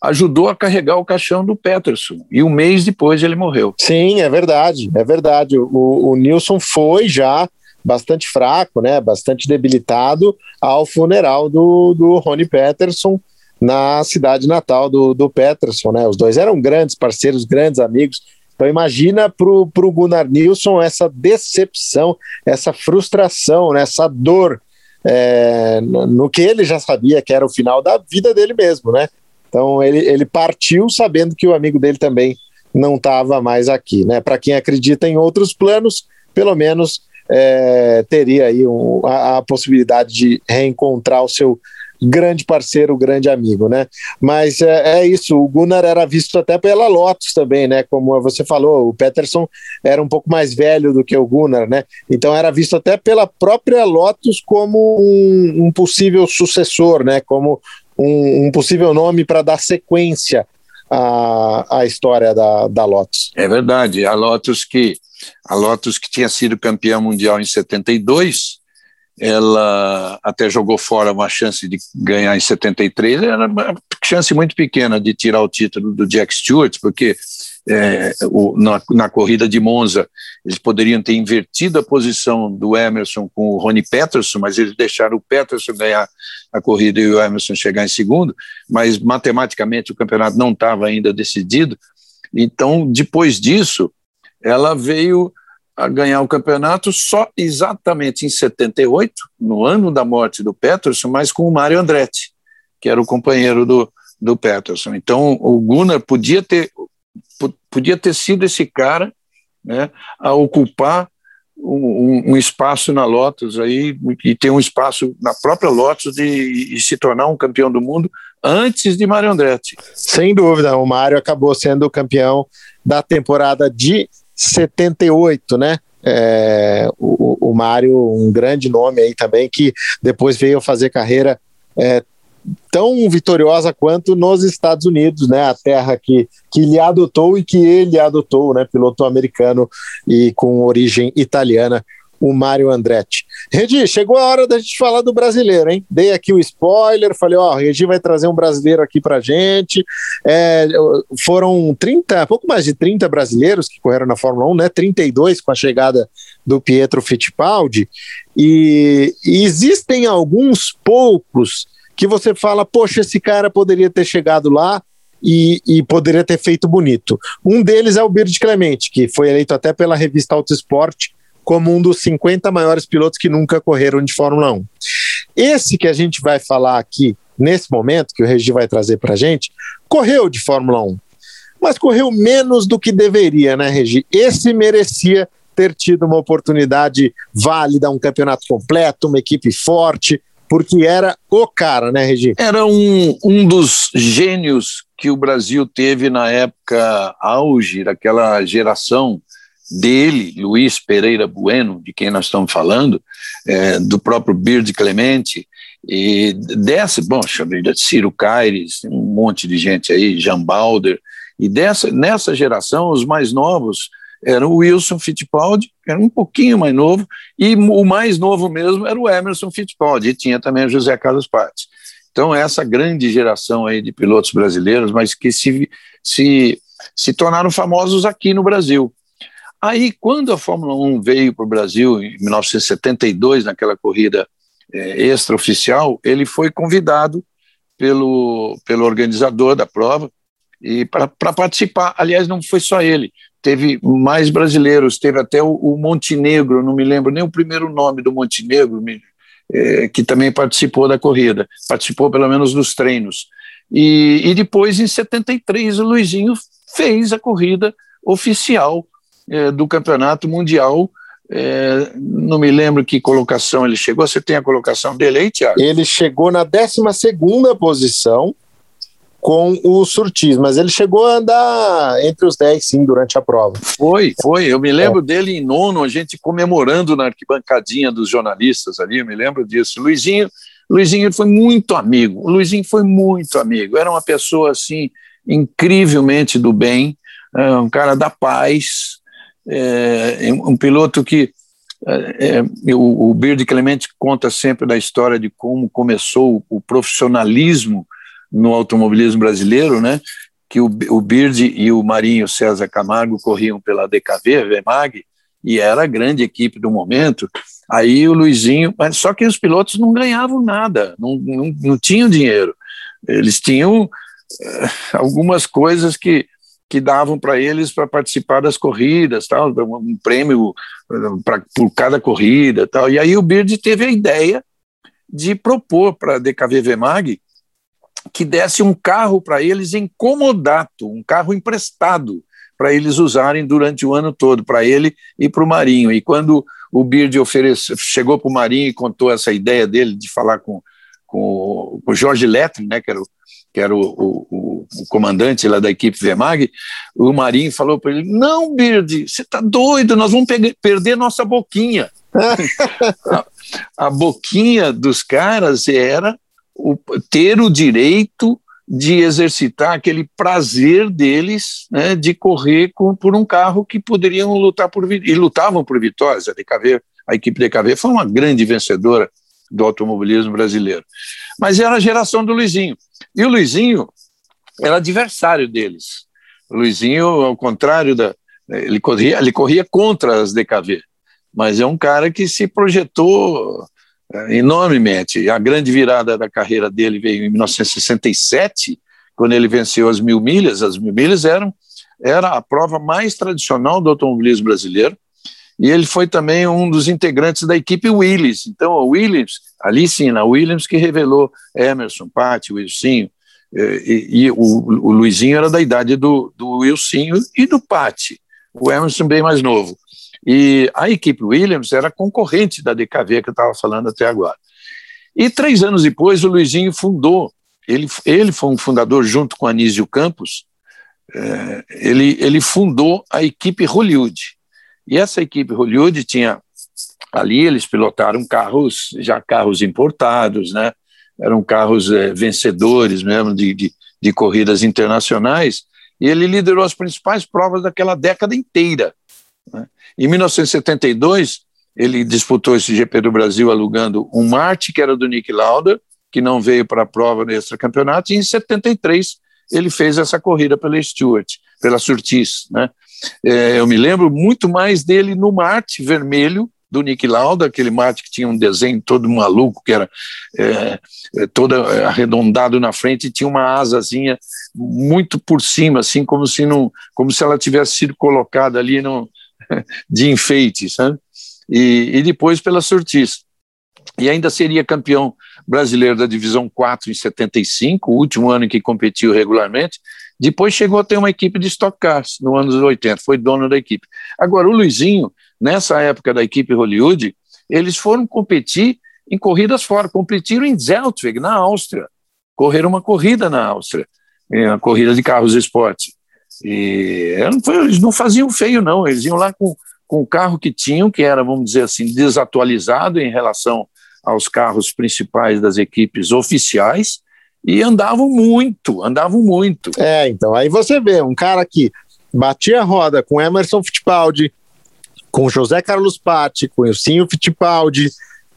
S3: ajudou a carregar o caixão do Peterson. E um mês depois ele morreu.
S1: Sim, é verdade, é verdade. O, o Nilson foi já bastante fraco, né, bastante debilitado ao funeral do, do Rony Peterson na cidade natal do, do Peterson, né? Os dois eram grandes parceiros, grandes amigos. Então imagina para o Gunnar Nilsson essa decepção, essa frustração, né? essa dor é, no, que ele já sabia que era o final da vida dele mesmo, né? Então ele, ele partiu sabendo que o amigo dele também não estava mais aqui. Né? Para quem acredita em outros planos, pelo menos é, teria aí um, a, a, possibilidade de reencontrar o seu grande parceiro, grande amigo, né? Mas é, é, isso, o Gunnar era visto até pela Lotus também, né? Como você falou, o Peterson era um pouco mais velho do que o Gunnar, né? Então era visto até pela própria Lotus como um, um possível sucessor, né? Como um, um possível nome para dar sequência à, à história da, da Lotus.
S3: É verdade, a Lotus que a Lotus que tinha sido campeã mundial em 72, ela até jogou fora uma chance de ganhar em 73, era uma chance muito pequena de tirar o título do Jack Stewart, porque é, o, na, na, corrida de Monza, eles poderiam ter invertido a posição do Emerson com o Rony Peterson, mas eles deixaram o Peterson ganhar a corrida e o Emerson chegar em segundo, mas matematicamente o campeonato não estava ainda decidido. Então, depois disso, ela veio a ganhar o campeonato só exatamente em 78, no ano da morte do Peterson, mas com o Mário Andretti, que era o companheiro do, do Peterson. Então, o Gunnar podia ter, podia ter sido esse cara né, a ocupar um, um, espaço na Lotus aí e ter um espaço na própria Lotus de, e se tornar um campeão do mundo antes de Mário Andretti.
S1: Sem dúvida, o Mário acabou sendo o campeão da temporada de 78, né? É, o, o Mário, um grande nome aí também, que depois veio fazer carreira é, tão vitoriosa quanto nos Estados Unidos, né? A terra que, que lhe adotou e que ele adotou, né? Piloto americano e com origem italiana, o Mário Andretti. Regi, chegou a hora da gente falar do brasileiro, hein? Dei aqui o spoiler, falei, ó, oh, Regi vai trazer um brasileiro aqui pra gente. É, foram 30, pouco mais de 30 brasileiros que correram na Fórmula 1, né? 32 com a chegada do Pietro Fittipaldi. E, e existem alguns poucos que você fala, poxa, esse cara poderia ter chegado lá e, e, poderia ter feito bonito. Um deles é o Bird Clemente, que foi eleito até pela revista Auto Esporte como um dos 50 maiores pilotos que nunca correram de Fórmula 1. Esse que a gente vai falar aqui, nesse momento, que o Regi vai trazer para a gente, correu de Fórmula 1, mas correu menos do que deveria, né, Regi? Esse merecia ter tido uma oportunidade válida, um campeonato completo, uma equipe forte, porque era o cara, né, Regi?
S3: Era um, um dos gênios que o Brasil teve na época auge, daquela geração dele, Luiz Pereira Bueno, de quem nós estamos falando, é, do próprio Bird Clemente, e dessa, bom, Ciro Caires, um monte de gente aí, Jean Balder, e dessa, nessa geração, os mais novos era o Wilson Fittipaldi, era um pouquinho mais novo, e o mais novo mesmo era o Emerson Fittipaldi, e tinha também o José Carlos Pates. Então, essa grande geração aí de pilotos brasileiros, mas que se, se, se tornaram famosos aqui no Brasil. Aí, quando a Fórmula 1 veio para o Brasil, em 1972, naquela corrida é, extraoficial, ele foi convidado pelo, pelo organizador da prova e para participar. Aliás, não foi só ele, teve mais brasileiros, teve até o, o Montenegro, não me lembro nem o primeiro nome do Montenegro, me, é, que também participou da corrida, participou pelo menos dos treinos. E, e depois, em 73, o Luizinho fez a corrida oficial é, do Campeonato Mundial. É, não me lembro que colocação ele chegou. Você tem a colocação dele aí, Tiago?
S1: Ele chegou na 12 posição com o Surtis, mas ele chegou a andar entre os 10, sim, durante a prova.
S3: Foi, foi. Eu me lembro é. dele em nono, a gente comemorando na arquibancadinha dos jornalistas ali, eu me lembro disso. Luizinho, Luizinho foi muito amigo, o Luizinho foi muito amigo, era uma pessoa, assim, incrivelmente do bem, é, um cara da paz, é, um piloto que é, é, o, o Bird Clemente conta sempre da história de como começou o profissionalismo no automobilismo brasileiro, né? Que o, o Bird e o Marinho César Camargo corriam pela DKV, VMAG, e era a grande equipe do momento. Aí o Luizinho, mas só que os pilotos não ganhavam nada, não, não, não tinham dinheiro. Eles tinham uh, algumas coisas que, que davam para eles para participar das corridas, tal, um prêmio pra, por cada corrida, tal. E aí o Bird teve a ideia de propor para a DKV VMAG que desse um carro para eles em comodato, um carro emprestado para eles usarem durante o ano todo, para ele e para o Marinho. E quando o Bird ofereceu, chegou para o Marinho e contou essa ideia dele de falar com, com o Jorge Lettre, né, que era o, que era o, o, o, comandante lá da equipe Vemag, o Marinho falou para ele: Não, Bird, você está doido, nós vamos perder nossa boquinha. a, a boquinha dos caras era o, ter o direito de exercitar aquele prazer deles né, de correr com, por um carro que poderiam lutar por e lutavam por vitórias. A DKV, a equipe DKV foi uma grande vencedora do automobilismo brasileiro. Mas era a geração do Luizinho. E o Luizinho era adversário deles. O Luizinho, ao contrário da. Ele corria, ele corria contra as DKV, mas é um cara que se projetou enormemente. A grande virada da carreira dele veio em 1967, quando ele venceu as mil milhas. As mil milhas eram era a prova mais tradicional do automobilismo brasileiro. E ele foi também um dos integrantes da equipe Williams. Então, a Williams, ali sim, na Williams, que revelou Emerson, Patti, Wilson, É, e, e o, o, Luizinho era da idade do, do Wilsinho e do Patti, o Emerson bem mais novo. E a equipe Williams era concorrente da DKV que eu estava falando até agora. E três anos depois, o Luizinho fundou, ele, ele foi um fundador junto com Anísio Campos, é, ele, ele fundou a equipe Hollywood. E essa equipe Hollywood tinha ali eles pilotaram carros já carros importados, né? Eram carros é, vencedores mesmo de, de, de, corridas internacionais. E ele liderou as principais provas daquela década inteira. Né? Em 1972 ele disputou esse GP do Brasil alugando um Marte que era do Nick Lauda, que não veio para a prova no extra-campeonato, e em 73 ele fez essa corrida pela Stewart, pela Surtis. Né? É, eu me lembro muito mais dele no Marte vermelho, do Nick Lauda, aquele mate que tinha um desenho todo maluco, que era é, é, todo arredondado na frente e tinha uma asazinha muito por cima, assim, como se, não, como se ela tivesse sido colocada ali no, de enfeite, sabe? E, e depois pela Surtis. E ainda seria campeão brasileiro da divisão 4 em 75, o último ano em que competiu regularmente. Depois chegou a ter uma equipe de Stock Cars no anos 80, foi dono da equipe. Agora, o Luizinho, nessa época da equipe Hollywood, eles foram competir em corridas fora, competiram em Zeltweg, na Áustria. Correram uma corrida na Áustria, uma corrida de carros esporte. E eles não faziam feio, não, eles iam lá com, com o carro que tinham, que era, vamos dizer assim, desatualizado em relação aos carros principais das equipes oficiais e andavam muito, andavam muito.
S1: É, então, aí você vê um cara que batia a roda com Emerson Fittipaldi, com José Carlos Patti, com Ilcinho Fittipaldi,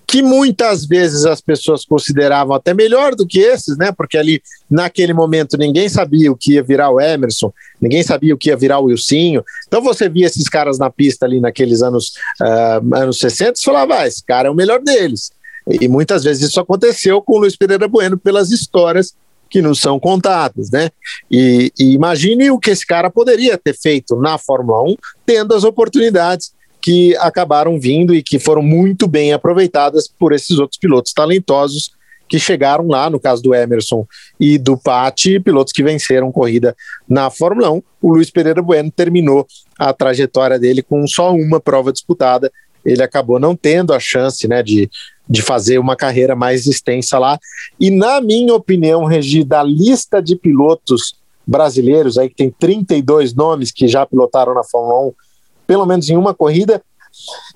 S1: que muitas vezes as pessoas consideravam até melhor do que esses, né? Porque ali, naquele momento, ninguém sabia o que ia virar o Emerson, ninguém sabia o que ia virar o Wilsinho. Então você via esses caras na pista ali naqueles anos, uh, anos 60 e falava, ah, esse cara é o melhor deles. E muitas vezes isso aconteceu com o Luiz Pereira Bueno pelas histórias que nos são contadas, né? E, e, imagine o que esse cara poderia ter feito na Fórmula 1, tendo as oportunidades que acabaram vindo e que foram muito bem aproveitadas por esses outros pilotos talentosos que chegaram lá, no caso do Emerson e do Patti, pilotos que venceram corrida na Fórmula 1. O Luiz Pereira Bueno terminou a trajetória dele com só uma prova disputada. Ele acabou não tendo a chance né, de, de fazer uma carreira mais extensa lá. E na minha opinião, Regi, da lista de pilotos brasileiros, aí que tem 32 nomes que já pilotaram na Fórmula 1, pelo menos em uma corrida,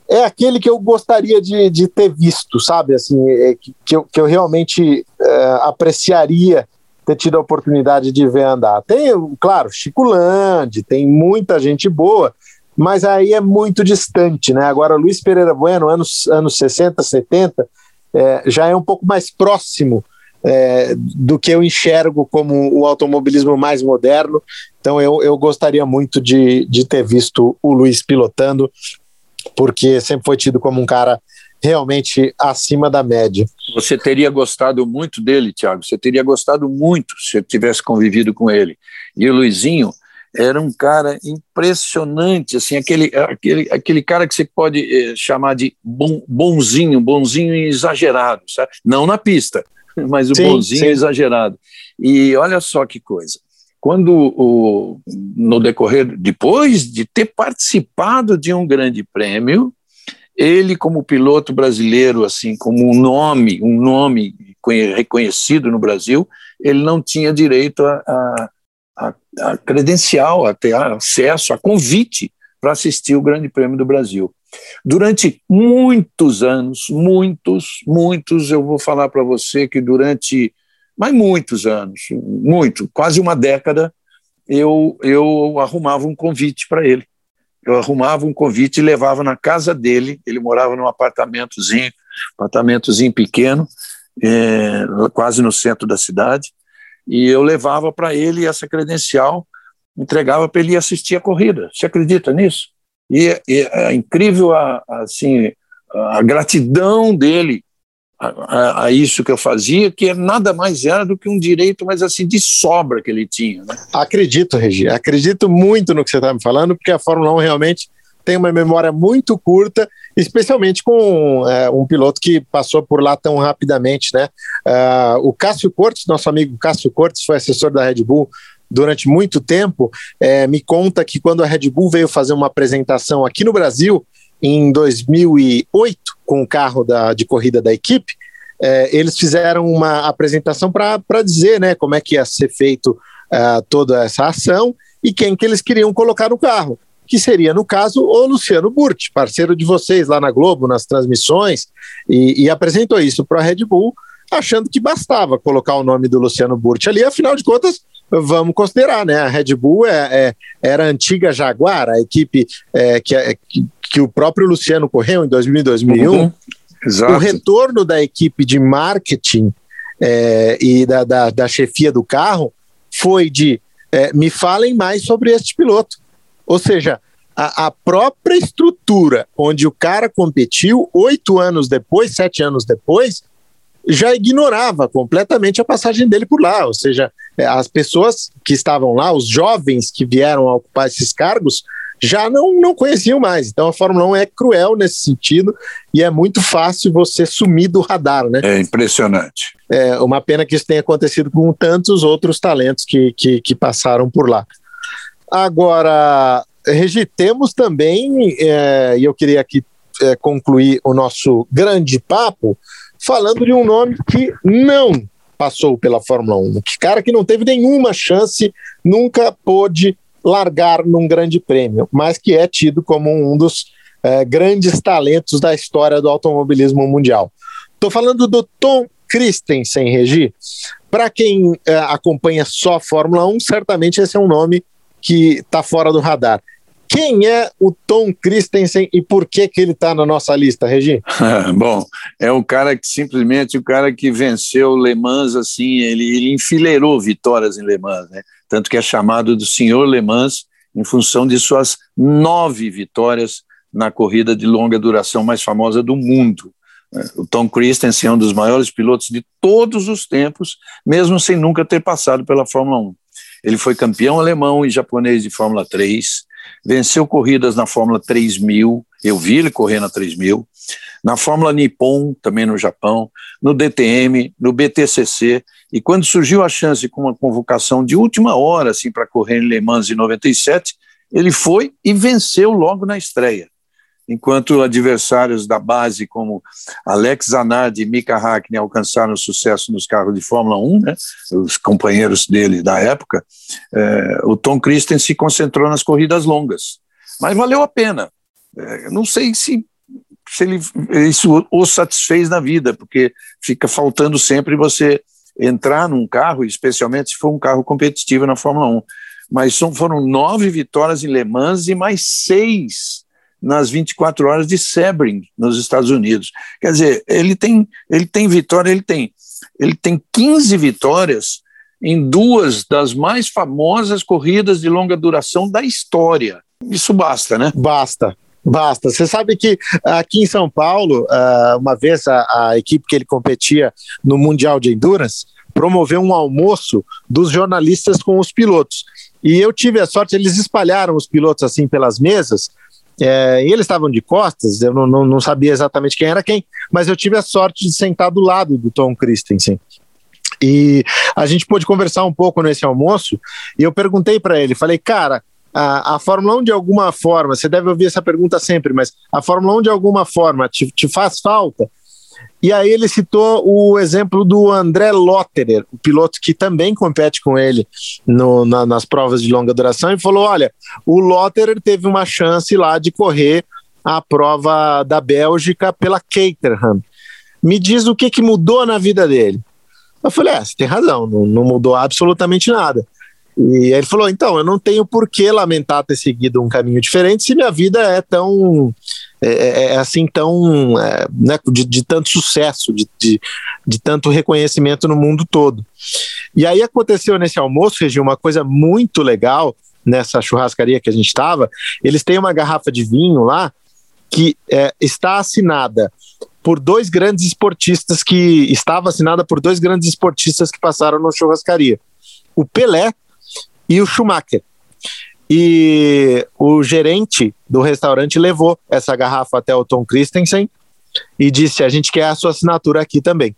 S1: é aquele que eu gostaria de, de ter visto, sabe? Assim, é, que, eu, que eu realmente é, apreciaria ter tido a oportunidade de ver andar. Tem, claro, Chico Lande, tem muita gente boa, mas aí é muito distante, né? Agora, Luiz Pereira Bueno, anos, anos 60, 70, é, já é um pouco mais próximo é, do que eu enxergo como o automobilismo mais moderno. Então, eu, eu gostaria muito de, de ter visto o Luiz pilotando, porque sempre foi tido como um cara realmente acima da média.
S3: Você teria gostado muito dele, Thiago, você teria gostado muito se tivesse convivido com ele. E o Luizinho era um cara impressionante, assim, aquele, aquele, aquele cara que você pode eh, chamar de bonzinho, bonzinho exagerado, sabe? Não na pista, mas o sim, bonzinho sim. exagerado. E olha só que coisa. Quando o, no decorrer, depois de ter participado de um grande prêmio, ele como piloto brasileiro, assim, como um nome, um nome reconhecido no Brasil, ele não tinha direito a, a a, a credencial, a ter acesso, a convite para assistir o Grande Prêmio do Brasil. Durante muitos anos, muitos, muitos, eu vou falar para você que durante, mas muitos anos, muito, quase uma década, eu, eu arrumava um convite para ele. Eu arrumava um convite e levava na casa dele. Ele morava num apartamentozinho, apartamentozinho pequeno, é, quase no centro da cidade e eu levava para ele essa credencial, entregava para ele ir assistir a corrida. Você acredita nisso? E, e é incrível a, assim, a gratidão dele a, a, a, isso que eu fazia, que nada mais era do que um direito, mas assim, de sobra que ele tinha. Né?
S1: Acredito, Regi, acredito muito no que você está me falando, porque a Fórmula 1 realmente tem uma memória muito curta, especialmente com é, um piloto que passou por lá tão rapidamente, né? Uh, o Cássio Cortes, nosso amigo Cássio Cortes, foi assessor da Red Bull durante muito tempo. É, me conta que quando a Red Bull veio fazer uma apresentação aqui no Brasil, em 2008, com o carro da, de corrida da equipe, é, eles fizeram uma apresentação para dizer né, como é que ia ser feito uh, toda essa ação e quem que eles queriam colocar no carro, que seria, no caso, o Luciano Burti, parceiro de vocês lá na Globo, nas transmissões, e, e apresentou isso para a Red Bull, achando que bastava colocar o nome do Luciano Burti ali, afinal de contas, vamos considerar, né? A Red Bull é, é era a antiga Jaguar, a equipe é, que, é, que, que, o próprio Luciano correu em 2000 2001. Uhum. Exato. O retorno da equipe de marketing é, e da, da, da chefia do carro foi de é, me falem mais sobre este piloto. Ou seja, a, a, própria estrutura onde o cara competiu, oito anos depois, sete anos depois, já ignorava completamente a passagem dele por lá. Ou seja, as pessoas que estavam lá, os jovens que vieram a ocupar esses cargos, já não, não conheciam mais. Então a Fórmula 1 é cruel nesse sentido e é muito fácil você sumir do radar, né?
S3: É impressionante.
S1: É uma pena que isso tenha acontecido com tantos outros talentos que, que, que passaram por lá. Agora, Regi, temos também, é, e eu queria aqui é, concluir o nosso grande papo, falando de um nome que não passou pela Fórmula 1, que cara que não teve nenhuma chance, nunca pôde largar num grande prêmio, mas que é tido como um dos é, grandes talentos da história do automobilismo mundial. Estou falando do Tom Christensen, Regi. Para quem é, acompanha só Fórmula 1, certamente esse é um nome que está fora do radar. Quem é o Tom Christensen e por que, que ele está na nossa lista, Regi?
S3: Bom, é o cara que simplesmente o cara que venceu Le Mans, assim, ele, ele enfileirou vitórias em Le Mans, né? Tanto que é chamado do senhor Le Mans em função de suas nove vitórias na corrida de longa duração mais famosa do mundo. O Tom Christensen é um dos maiores pilotos de todos os tempos, mesmo sem nunca ter passado pela Fórmula 1. Ele foi campeão alemão e japonês de Fórmula 3, venceu corridas na Fórmula 3000, eu vi ele correr na 3000, na Fórmula Nippon, também no Japão, no DTM, no BTCC, e quando surgiu a chance com uma convocação de última hora assim para correr em Le Mans em 97, ele foi e venceu logo na estreia. Enquanto adversários da base como Alex Zanardi e Mika Hakkinen alcançaram sucesso nos carros de Fórmula 1, né, os companheiros dele da época, é, o Tom Christen se concentrou nas corridas longas. Mas valeu a pena. É, não sei se, se ele, isso o satisfez na vida, porque fica faltando sempre você entrar num carro, especialmente se for um carro competitivo na Fórmula 1. Mas são, foram nove vitórias em Le Mans e mais seis nas 24 horas de Sebring, nos Estados Unidos. Quer dizer, ele tem, ele tem vitória, ele tem, ele tem 15 vitórias em duas das mais famosas corridas de longa duração da história. Isso basta, né?
S1: Basta. Basta. Você sabe que aqui em São Paulo, ah, uma vez a, a equipe que ele competia no Mundial de Endurance promoveu um almoço dos jornalistas com os pilotos. E eu tive a sorte, eles espalharam os pilotos assim pelas mesas, é, e eles estavam de costas, eu não, não, não, sabia exatamente quem era quem, mas eu tive a sorte de sentar do lado do Tom Christensen. E a gente pôde conversar um pouco nesse almoço, e eu perguntei para ele, falei, cara, a, a, Fórmula 1 de alguma forma, você deve ouvir essa pergunta sempre, mas a Fórmula 1 de alguma forma te, te faz falta? E aí ele citou o exemplo do André Lotterer, o piloto que também compete com ele no, na, nas provas de longa duração, e falou: olha, o Lotterer teve uma chance lá de correr a prova da Bélgica pela Caterham. Me diz o que, que mudou na vida dele. Eu falei: é, você tem razão, não, não mudou absolutamente nada. E ele falou: então, eu não tenho por que lamentar ter seguido um caminho diferente se minha vida é tão é, é, é assim tão é, né, de, de, tanto sucesso, de, de, de, tanto reconhecimento no mundo todo. E aí aconteceu nesse almoço, Regi, uma coisa muito legal nessa churrascaria que a gente estava. Eles têm uma garrafa de vinho lá que é, está assinada por dois grandes esportistas que estava assinada por dois grandes esportistas que passaram na churrascaria, o Pelé e o Schumacher. E o gerente do restaurante levou essa garrafa até o Tom Christensen e disse: A gente quer a sua assinatura aqui também.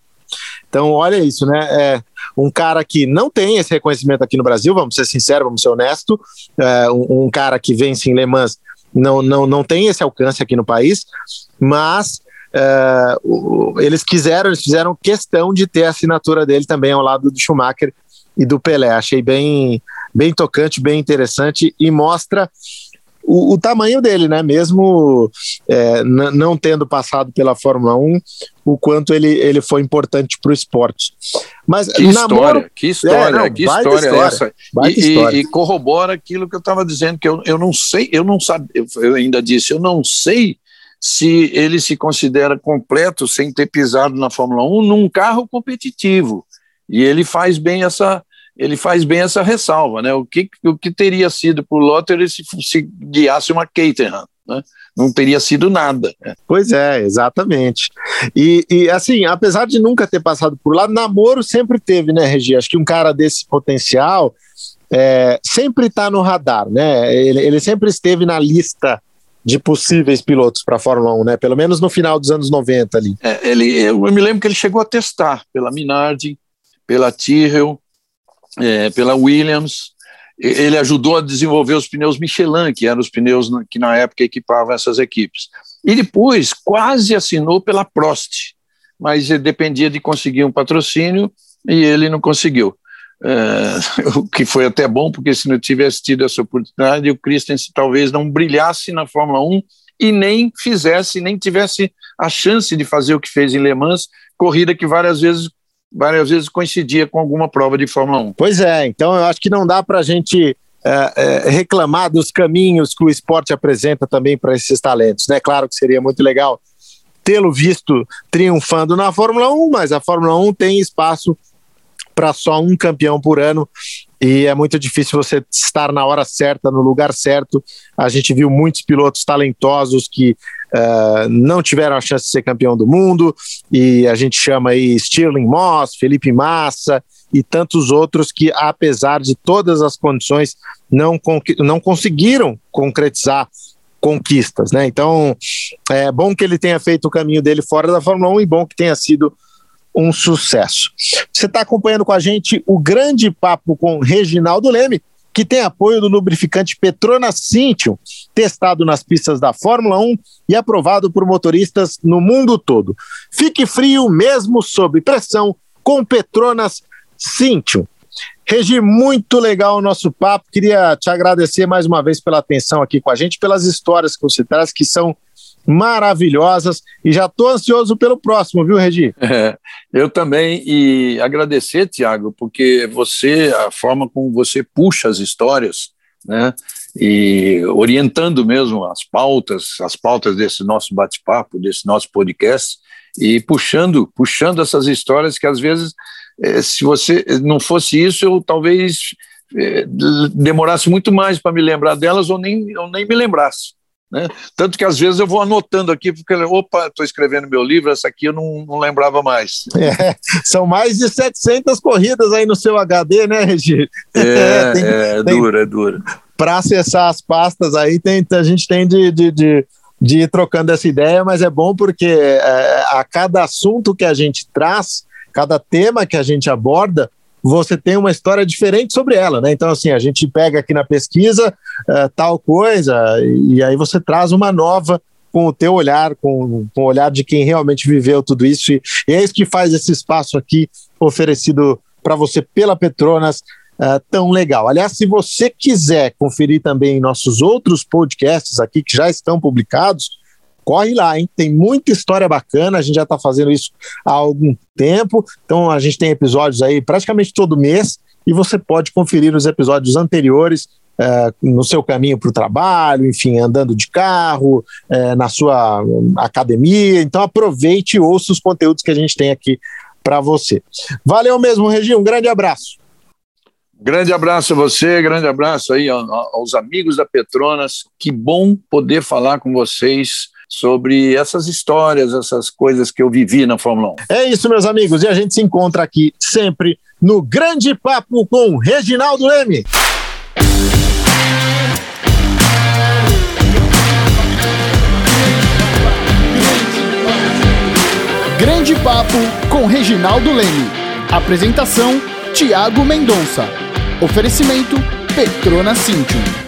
S1: Então, olha isso, né? É um cara que não tem esse reconhecimento aqui no Brasil, vamos ser sinceros, vamos ser honestos. É um, um, cara que vence em Le Mans não, não, não tem esse alcance aqui no país, mas é, o, eles quiseram, eles fizeram questão de ter a assinatura dele também ao lado do Schumacher e do Pelé. Achei bem, bem tocante, bem interessante e mostra o, o tamanho dele, né? Mesmo é, não tendo passado pela Fórmula 1, o quanto ele, ele foi importante para o esporte.
S3: Mas que namoro, história, que história, é, não, que história, história essa. E, história. E, e, corrobora aquilo que eu estava dizendo, que eu, eu não sei, eu não sabia, eu ainda disse, eu não sei se ele se considera completo sem ter pisado na Fórmula 1 num carro competitivo. E ele faz bem essa, ele faz bem essa ressalva, né? O que, o que teria sido para o se, se guiasse uma Caterham, né? Não teria sido nada. Né?
S1: Pois é, exatamente. E, e, assim, apesar de nunca ter passado por lá, namoro sempre teve, né, Regi? Acho que um cara desse potencial é, sempre está no radar, né? Ele, ele sempre esteve na lista de possíveis pilotos para a Fórmula 1, né? Pelo menos no final dos anos 90 ali.
S3: É, ele, eu me lembro que ele chegou a testar pela Minardi, pela Tyrrell, é, pela Williams. Ele ajudou a desenvolver os pneus Michelin, que eram os pneus que na época equipavam essas equipes. E depois quase assinou pela Prost, mas dependia de conseguir um patrocínio e ele não conseguiu. É, o que foi até bom, porque se não tivesse tido essa oportunidade, o Christensen talvez não brilhasse na Fórmula 1 e nem fizesse, nem tivesse a chance de fazer o que fez em Le Mans, corrida que várias vezes várias vezes coincidia com alguma prova de Fórmula 1.
S1: Pois é, então eu acho que não dá para a gente é, é, reclamar dos caminhos que o esporte apresenta também para esses talentos. Né? Claro que seria muito legal tê-lo visto triunfando na Fórmula 1, mas a Fórmula 1 tem espaço para só um campeão por ano e é muito difícil você estar na hora certa, no lugar certo. A gente viu muitos pilotos talentosos que uh, não tiveram a chance de ser campeão do mundo, e a gente chama aí Stirling Moss, Felipe Massa e tantos outros que, apesar de todas as condições, não, não conseguiram concretizar conquistas, né? Então, é bom que ele tenha feito o caminho dele fora da Fórmula 1 e bom que tenha sido um sucesso. Você está acompanhando com a gente o grande papo com Reginaldo Leme, que tem apoio do lubrificante Petronas Cintium, testado nas pistas da Fórmula 1 e aprovado por motoristas no mundo todo. Fique frio mesmo sob pressão com Petronas Cintium. Regi, muito legal o nosso papo. Queria te agradecer mais uma vez pela atenção aqui com a gente, pelas histórias que você traz, que são maravilhosas e já estou ansioso pelo próximo, viu, Regi?
S3: É, eu também e agradecer, Tiago, porque você, a forma como você puxa as histórias, né, e orientando mesmo as pautas, as pautas desse nosso bate-papo, desse nosso podcast, e puxando, puxando essas histórias que às vezes, eh, se você não fosse isso, eu talvez eh, demorasse muito mais para me lembrar delas ou nem, ou nem me lembrasse. Né? Tanto que às vezes eu vou anotando aqui, porque, opa, estou escrevendo meu livro, essa aqui eu não, não lembrava mais.
S1: É, são mais de 700 corridas aí no seu HD, né, Regi?
S3: É, tem, é, é tem, dura, é dura.
S1: Para acessar as pastas aí, tem, a gente tem de, de, de, de ir trocando essa ideia, mas é bom porque é, a cada assunto que a gente traz, cada tema que a gente aborda, você tem uma história diferente sobre ela, né? Então, assim, a gente pega aqui na pesquisa uh, tal coisa, e aí você traz uma nova com o teu olhar, com, com o olhar de quem realmente viveu tudo isso, e, é isso que faz esse espaço aqui oferecido para você pela Petronas uh, tão legal. Aliás, se você quiser conferir também nossos outros podcasts aqui que já estão publicados, corre lá, hein? Tem muita história bacana, a gente já está fazendo isso há algum tempo, então a gente tem episódios aí praticamente todo mês e você pode conferir os episódios anteriores é, no seu caminho para o trabalho, enfim, andando de carro, é, na sua academia. Então aproveite e ouça os conteúdos que a gente tem aqui para você. Valeu mesmo, Regi, um grande abraço.
S3: Grande abraço a você, grande abraço aí aos amigos da Petronas. Que bom poder falar com vocês sobre essas histórias, essas coisas que eu vivi na Fórmula 1.
S1: É isso, meus amigos, e a gente se encontra aqui sempre no Grande Papo com Reginaldo Leme.
S2: Grande Papo com Reginaldo Leme. Apresentação: Tiago Mendonça. Oferecimento: Petrona Cintium.